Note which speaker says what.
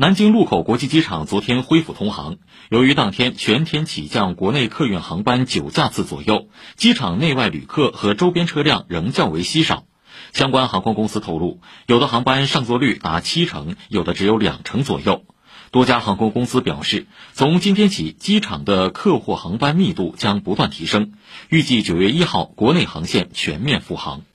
Speaker 1: 南京禄口国际机场昨天恢复通航。由于当天全天起降国内客运航班九架次左右机场内外旅客和周边车辆仍较为稀少。相关航空公司透露有的航班上座率达七成有的只有两成左右。多家航空公司表示从今天起机场的客货航班密度将不断提升预计九月一号国内航线全面复航。